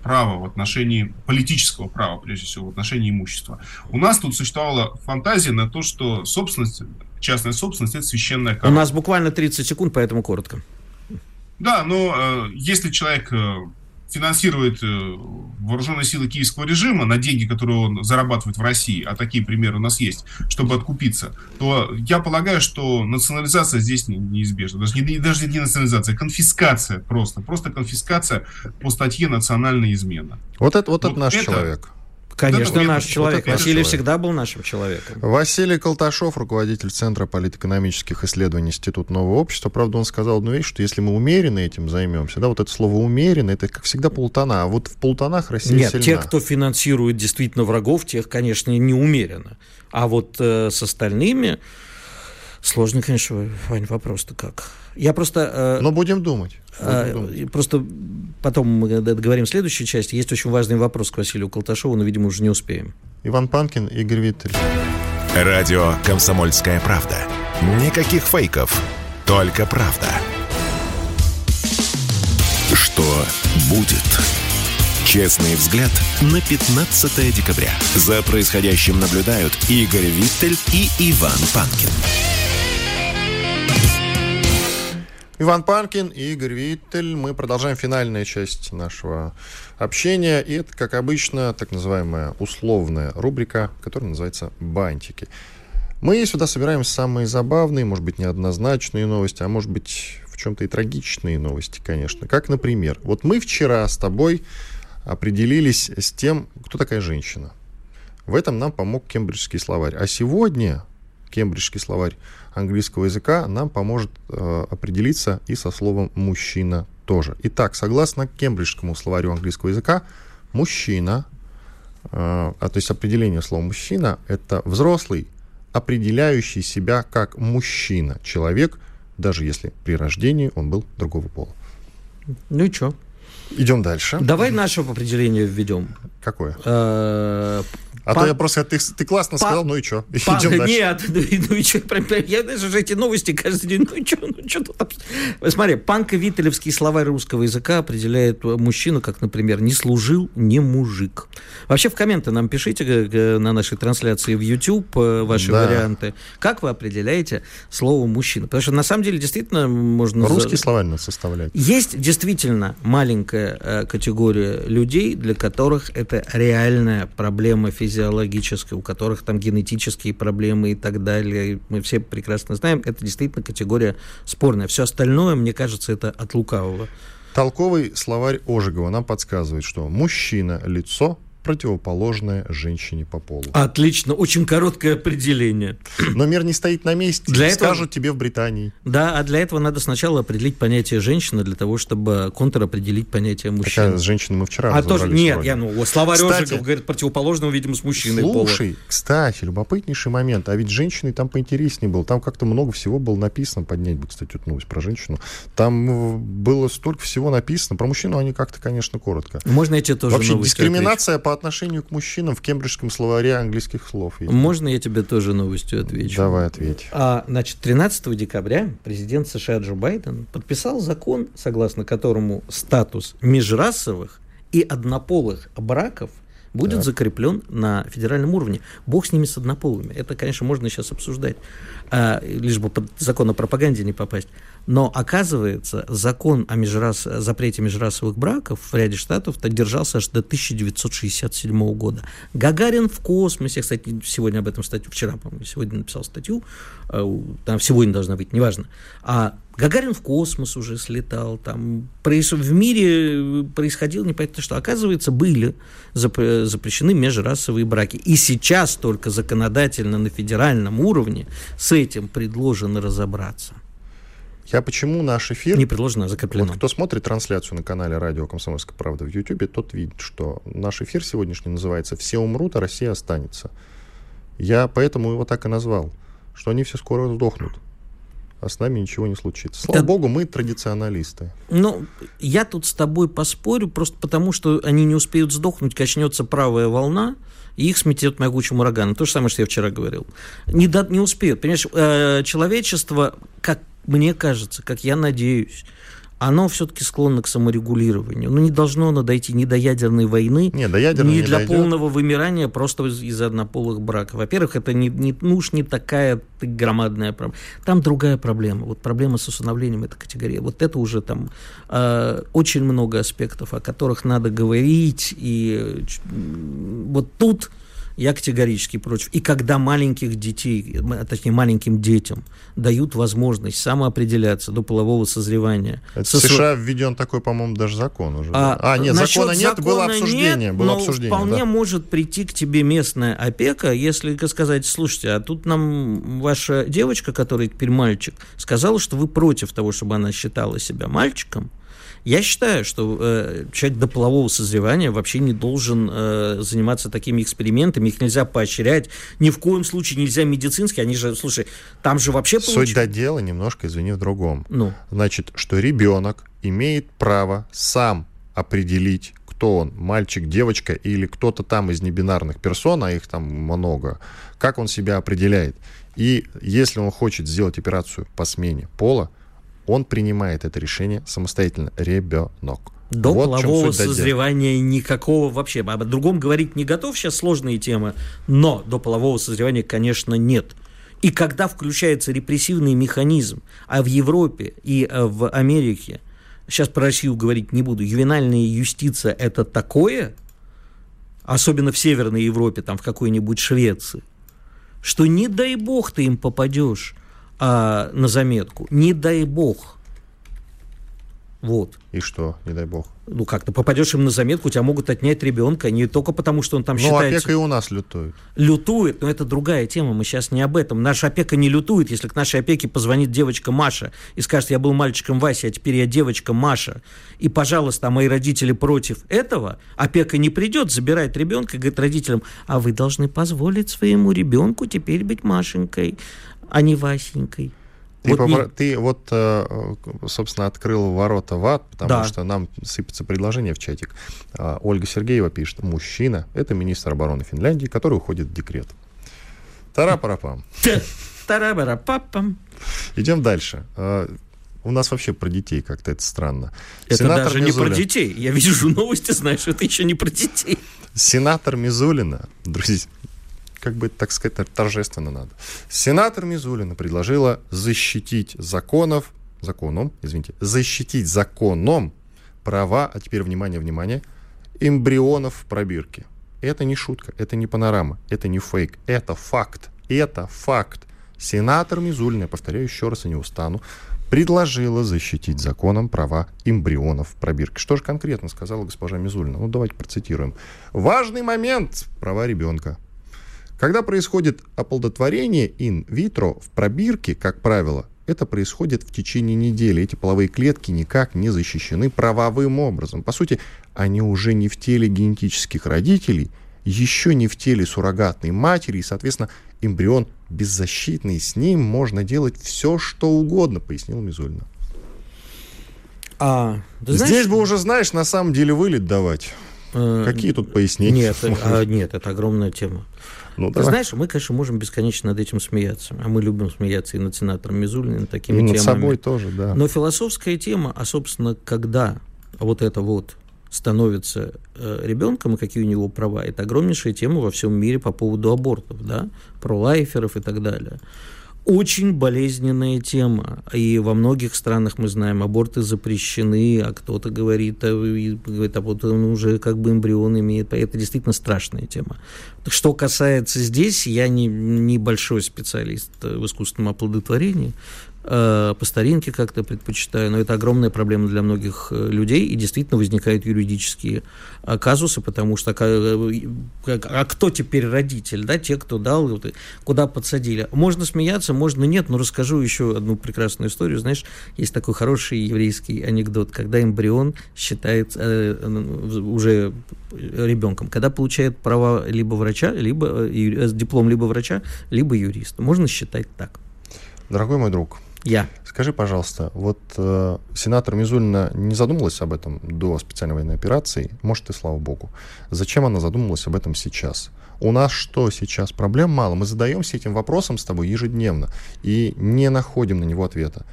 права в отношении политического права, прежде всего, в отношении имущества. У нас тут существовала фантазия на то, что собственность, частная собственность, это священная
корова. У нас буквально 30 секунд, поэтому коротко.
Да, но э, если человек э, финансирует э, вооруженные силы киевского режима на деньги, которые он зарабатывает в России, а такие примеры у нас есть, чтобы откупиться, то я полагаю, что национализация здесь неизбежна. Даже не, даже не национализация, а конфискация просто. Просто конфискация по статье «Национальная измена».
Вот это, вот, вот это наш это, человек.
Конечно, вот наш человек. Вот Василий человек. всегда был нашим человеком.
Василий Колташов, руководитель Центра политэкономических исследований Института Нового общества. Правда, он сказал одну вещь, что если мы умеренно этим займемся, да, вот это слово умеренно, это, как всегда, полтона. А вот в полтонах Россия
Нет,
сильна.
те, кто финансирует действительно врагов, тех, конечно, не умеренно. А вот э, с остальными Сложный, конечно, Вань, вопрос-то как. Я просто...
Э, Но будем думать.
Э, будем думать. Просто потом мы договорим следующую часть. Есть очень важный вопрос к Василию Колташову, но, видимо, уже не успеем.
Иван Панкин, Игорь Виттель.
Радио «Комсомольская правда». Никаких фейков, только правда. Что будет? Честный взгляд на 15 декабря. За происходящим наблюдают Игорь Виттель и Иван Панкин.
Иван Панкин и Игорь Виттель. Мы продолжаем финальную часть нашего общения. И это, как обычно, так называемая условная рубрика, которая называется «Бантики». Мы сюда собираем самые забавные, может быть, неоднозначные новости, а может быть, в чем-то и трагичные новости, конечно. Как, например, вот мы вчера с тобой определились с тем, кто такая женщина. В этом нам помог кембриджский словарь. А сегодня кембриджский словарь английского языка нам поможет э, определиться и со словом «мужчина» тоже. Итак, согласно кембриджскому словарю английского языка, мужчина, э, а то есть определение слова «мужчина» — это взрослый, определяющий себя как мужчина, человек, даже если при рождении он был другого пола.
Ну и что?
Идем дальше.
Давай наше определение введем.
Какое? Э, а Пан... то я просто, ты, ты классно Пан... сказал, ну и что?
Пан... Идем дальше. Нет, ну, ну и что? Я даже же эти новости каждый день, ну и что? Ну что тут? Смотри, панко-виттелевский словарь русского языка определяет мужчину, как, например, не служил, не мужик. Вообще в комменты нам пишите на нашей трансляции в YouTube э, ваши да. варианты. Как вы определяете слово мужчина? Потому что на самом деле действительно можно...
Русский словарь надо составлять.
Есть действительно маленькая э, категория людей, для которых это реальная проблема физического физиологической, у которых там генетические проблемы и так далее. Мы все прекрасно знаем, это действительно категория спорная. Все остальное, мне кажется, это от лукавого.
Толковый словарь Ожегова нам подсказывает, что мужчина – лицо, противоположное женщине по полу.
Отлично, очень короткое определение.
Но мир не стоит на месте, для этого... скажут тебе в Британии.
Да, а для этого надо сначала определить понятие женщины, для того, чтобы контр-определить понятие мужчины.
Хотя с женщиной мы вчера
А тоже, нет, я, ну, словарь кстати, говорит противоположного, видимо, с мужчиной
Слушай,
пола.
кстати, любопытнейший момент, а ведь женщины там поинтереснее было, там как-то много всего было написано, поднять бы, кстати, эту новость про женщину, там э, было столько всего написано, про мужчину они как-то, конечно, коротко.
Можно эти тоже
Вообще дискриминация отвечу? По отношению к мужчинам в кембриджском словаре английских слов.
Есть. Можно я тебе тоже новостью отвечу?
Давай ответь.
А, значит, 13 декабря президент США Джо Байден подписал закон, согласно которому статус межрасовых и однополых браков будет так. закреплен на федеральном уровне. Бог с ними, с однополыми. Это, конечно, можно сейчас обсуждать, а, лишь бы под закон о пропаганде не попасть. Но, оказывается, закон о межрас... запрете межрасовых браков в ряде штатов держался аж до 1967 года. Гагарин в космосе, кстати, сегодня об этом статью, вчера, по-моему, сегодня написал статью, э, там сегодня должна быть, неважно. А Гагарин в космос уже слетал, там в мире происходило непонятно что. Оказывается, были запрещены межрасовые браки. И сейчас только законодательно на федеральном уровне с этим предложено разобраться.
Я почему наш эфир...
Не предложено, а закреплено.
Вот кто смотрит трансляцию на канале Радио Комсомольская правда в Ютубе, тот видит, что наш эфир сегодняшний называется «Все умрут, а Россия останется». Я поэтому его так и назвал, что они все скоро сдохнут а с нами ничего не случится. Слава да. богу, мы традиционалисты.
Ну, я тут с тобой поспорю, просто потому что они не успеют сдохнуть, качнется правая волна, и их сметет могучим ураганом. То же самое, что я вчера говорил. Не, да, не успеют. Понимаешь, э, человечество, как мне кажется, как я надеюсь, оно все-таки склонно к саморегулированию. Ну, не должно оно дойти ни до ядерной войны,
не, до ядерной
ни
не
для
дойдет.
полного вымирания просто из-за однополых браков. Во-первых, это не, не, ну уж не такая громадная проблема. Там другая проблема. Вот проблема с усыновлением этой категории. Вот это уже там э, очень много аспектов, о которых надо говорить. И вот тут я категорически против. И когда маленьких детей, точнее маленьким детям дают возможность самоопределяться до полового созревания.
Это со в США введен такой, по-моему, даже закон уже. А, а нет, закона нет, закона было обсуждение. Нет, было но обсуждение,
вполне
да.
может прийти к тебе местная опека, если сказать, слушайте, а тут нам ваша девочка, которая теперь мальчик, сказала, что вы против того, чтобы она считала себя мальчиком, Я считаю, что э, человек до полового созревания вообще не должен э, заниматься такими экспериментами, их нельзя поощрять, ни в коем случае нельзя медицински, они же, слушай, там же вообще...
Суть получ... до дела немножко, извини, в другом.
Ну?
Значит, что ребенок имеет право сам определить, кто он, мальчик, девочка или кто-то там из небинарных персон, а их там много, как он себя определяет. И если он хочет сделать операцию по смене пола, он принимает это решение самостоятельно. Ребенок.
До вот полового созревания никакого вообще. Об другом говорить не готов, сейчас сложные темы, но до полового созревания, конечно, нет. И когда включается репрессивный механизм, а в Европе и э, в Америке, сейчас про Россию говорить не буду, ювенальная юстиция это такое, особенно в Северной Европе, там в какой-нибудь Швеции, что не дай бог ты им попадешь а, на заметку. Не дай бог. Вот.
И что, не дай бог?
Ну как, ты попадешь им на заметку, тебя могут отнять ребенка, не только потому, что он там
ну,
считается...
Ну, опека и у нас лютует.
Лютует, но это другая тема, мы сейчас не об этом. Наша опека не лютует, если к нашей опеке позвонит девочка Маша и скажет, я был мальчиком Вася, а теперь я девочка Маша, и, пожалуйста, мои родители против этого, опека не придет, забирает ребенка и говорит родителям, а вы должны позволить своему ребенку теперь быть Машенькой а не Васенькой.
Ты, вот попро... не... ты вот, э, собственно, открыл ворота в ад, потому да. что нам сыпется предложение в чатик. А, Ольга Сергеева пишет, мужчина – это министр обороны Финляндии, который уходит в декрет. Тара-парапам.
Тара-парапапам.
Идем дальше. А, у нас вообще про детей как-то это странно.
Это Сенатор даже Мизулин... не про детей. Я вижу новости, знаешь, это еще не про детей.
Сенатор Мизулина, друзья, как бы, так сказать, торжественно надо. Сенатор Мизулина предложила защитить законов, законом, извините, защитить законом права, а теперь внимание, внимание, эмбрионов в пробирке. Это не шутка, это не панорама, это не фейк, это факт, это факт. Сенатор Мизулина, я повторяю еще раз и не устану, предложила защитить законом права эмбрионов в пробирке. Что же конкретно сказала госпожа Мизулина? Ну, давайте процитируем. Важный момент – права ребенка. Когда происходит оплодотворение ин-витро в пробирке, как правило, это происходит в течение недели. Эти половые клетки никак не защищены правовым образом. По сути, они уже не в теле генетических родителей, еще не в теле суррогатной матери, и, соответственно, эмбрион беззащитный. С ним можно делать все, что угодно, пояснил Мизулина.
А,
Здесь знаешь... бы уже, знаешь, на самом деле вылет давать. Э, Какие тут пояснения?
Нет, а, нет, это огромная тема. Ну, Ты давай. знаешь, мы, конечно, можем бесконечно над этим смеяться. А мы любим смеяться и над сенатором Мизулиным, над такими и
над
темами.
собой тоже, да.
Но философская тема, а, собственно, когда вот это вот становится э, ребенком и какие у него права, это огромнейшая тема во всем мире по поводу абортов, да, про лайферов и так далее очень болезненная тема. И во многих странах мы знаем, аборты запрещены, а кто-то говорит, а, говорит, а вот он уже как бы эмбрион имеет. Это действительно страшная тема. Что касается здесь, я не, не большой специалист в искусственном оплодотворении, по старинке как-то предпочитаю, но это огромная проблема для многих э, людей, и действительно возникают юридические э, казусы, потому что а кто теперь родитель, да, те, кто дал, куда подсадили. Можно смеяться, можно нет, но расскажу еще одну прекрасную историю. Знаешь, есть такой хороший еврейский анекдот, когда эмбрион считается уже ребенком, когда получает права либо врача, либо диплом либо врача, либо юриста. Можно считать так.
Дорогой мой друг,
я.
Скажи, пожалуйста, вот э, сенатор Мизулина не задумалась об этом до специальной военной операции? Может, и слава богу. Зачем она задумалась об этом сейчас? У нас что сейчас? Проблем мало. Мы задаемся этим вопросом с тобой ежедневно и не находим на него ответа.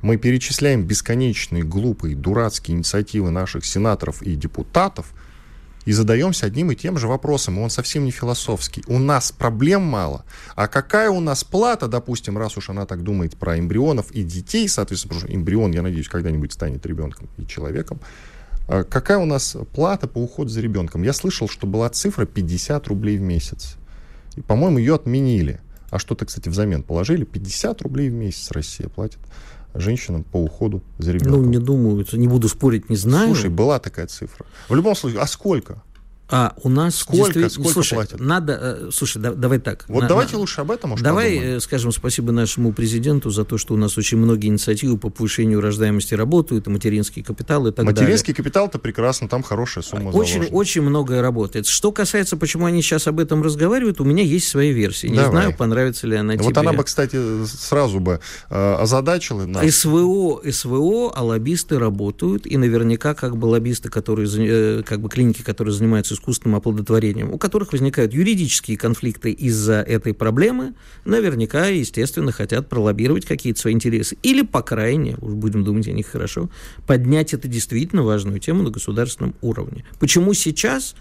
Мы перечисляем бесконечные, глупые, дурацкие инициативы наших сенаторов и депутатов – и задаемся одним и тем же вопросом, и он совсем не философский. У нас проблем мало, а какая у нас плата, допустим, раз уж она так думает про эмбрионов и детей, соответственно, потому что эмбрион, я надеюсь, когда-нибудь станет ребенком и человеком, а какая у нас плата по уходу за ребенком? Я слышал, что была цифра 50 рублей в месяц. И, по-моему, ее отменили. А что-то, кстати, взамен положили. 50 рублей в месяц Россия платит женщинам по уходу за ребенком.
Ну, не думаю, не буду спорить, не знаю.
Слушай, была такая цифра. В любом случае, а сколько?
А у нас
сколько, сколько
слушай,
платят?
Надо, э, слушай, да, давай так.
Вот
на,
давайте
на,
лучше об этом, может,
Давай
подумаем.
э, скажем спасибо нашему президенту за то, что у нас очень многие инициативы по повышению рождаемости работают, и материнский капитал и так
Материнский
далее.
капитал-то прекрасно, там хорошая сумма
Очень,
заложена.
очень многое работает. Что касается, почему они сейчас об этом разговаривают, у меня есть своя версия. Не
Давай.
знаю, понравится ли она тебе.
Вот она бы, кстати, сразу бы э, озадачила нас.
СВО, СВО, а лоббисты работают, и наверняка как бы лоббисты, которые, э, как бы клиники, которые занимаются искусственным оплодотворением, у которых возникают юридические конфликты из-за этой проблемы, наверняка, естественно, хотят пролоббировать какие-то свои интересы. Или, по крайней, уж будем думать о них хорошо, поднять эту действительно важную тему на государственном уровне. Почему сейчас?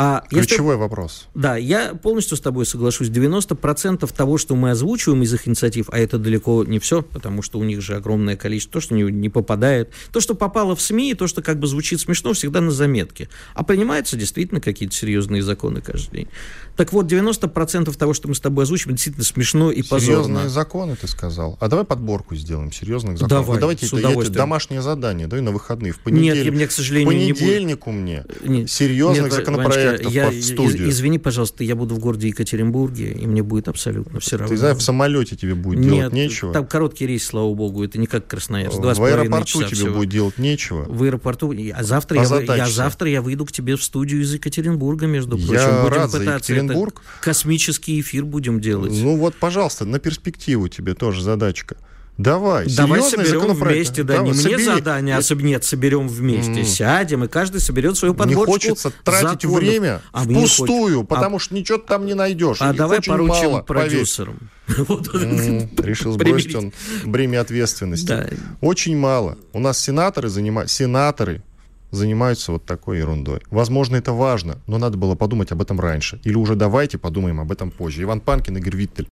А если-
Ключевой вопрос.
да, я полностью с тобой соглашусь. 90% того, что мы озвучиваем из их инициатив, а это далеко не все, потому что у них же огромное количество, то, что не, не попадает, то, что попало в СМИ, то, что как бы звучит смешно, всегда на заметке. А принимаются действительно какие-то серьезные законы каждый день. Так вот, 90% того, что мы с тобой озвучиваем, действительно смешно и позорно.
Серьезные законы, ты сказал. А давай подборку сделаем серьезных законов.
Давай,
Ну, давайте
с
это, я
удовольствием.
домашнее задание, давай на выходные. В
Нет,
понедельник,
я- мне, к сожалению,
в
не будет.
понедельнику мне
Не-
серьезных
Нет,
законопроектов
Ванечка, я-
под
из-
студию.
извини, пожалуйста, я буду в городе Екатеринбурге, и мне будет абсолютно все равно.
Ты знаешь, в самолете тебе будет
Нет,
делать нечего.
там короткий рейс, слава богу, это не как Красноярск.
в
два
аэропорту тебе
всего.
будет делать нечего.
В аэропорту. А завтра, я, я, завтра я выйду к тебе в студию из Екатеринбурга, между
Я
прочим. Будем
рад
пытаться
Екатеринбург.
космический эфир будем делать.
Ну вот, пожалуйста, на перспективу тебе тоже задачка. Давай,
Давай соберем вместе, да,
Давай,
не мне
собери.
задание, а соб- нет, соберем вместе,
М.
сядем, и каждый соберет свою
Не
подборку
хочется тратить
законов.
время
А мне не
впустую,
хочется.
потому что ничего ты там не найдешь.
А давай поручим
мало,
продюсерам.
Решил сбросить он бремя ответственности.
Да.
Очень мало. У нас сенаторы занимают... Сенаторы занимаются вот такой ерундой. Возможно, это важно, но надо было подумать об этом раньше. Или уже давайте подумаем об этом позже. Иван Панкин, Игорь Виттель.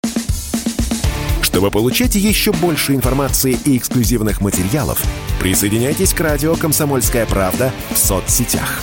Чтобы получать еще больше информации и эксклюзивных материалов, присоединяйтесь к радио «Комсомольская правда» в соцсетях.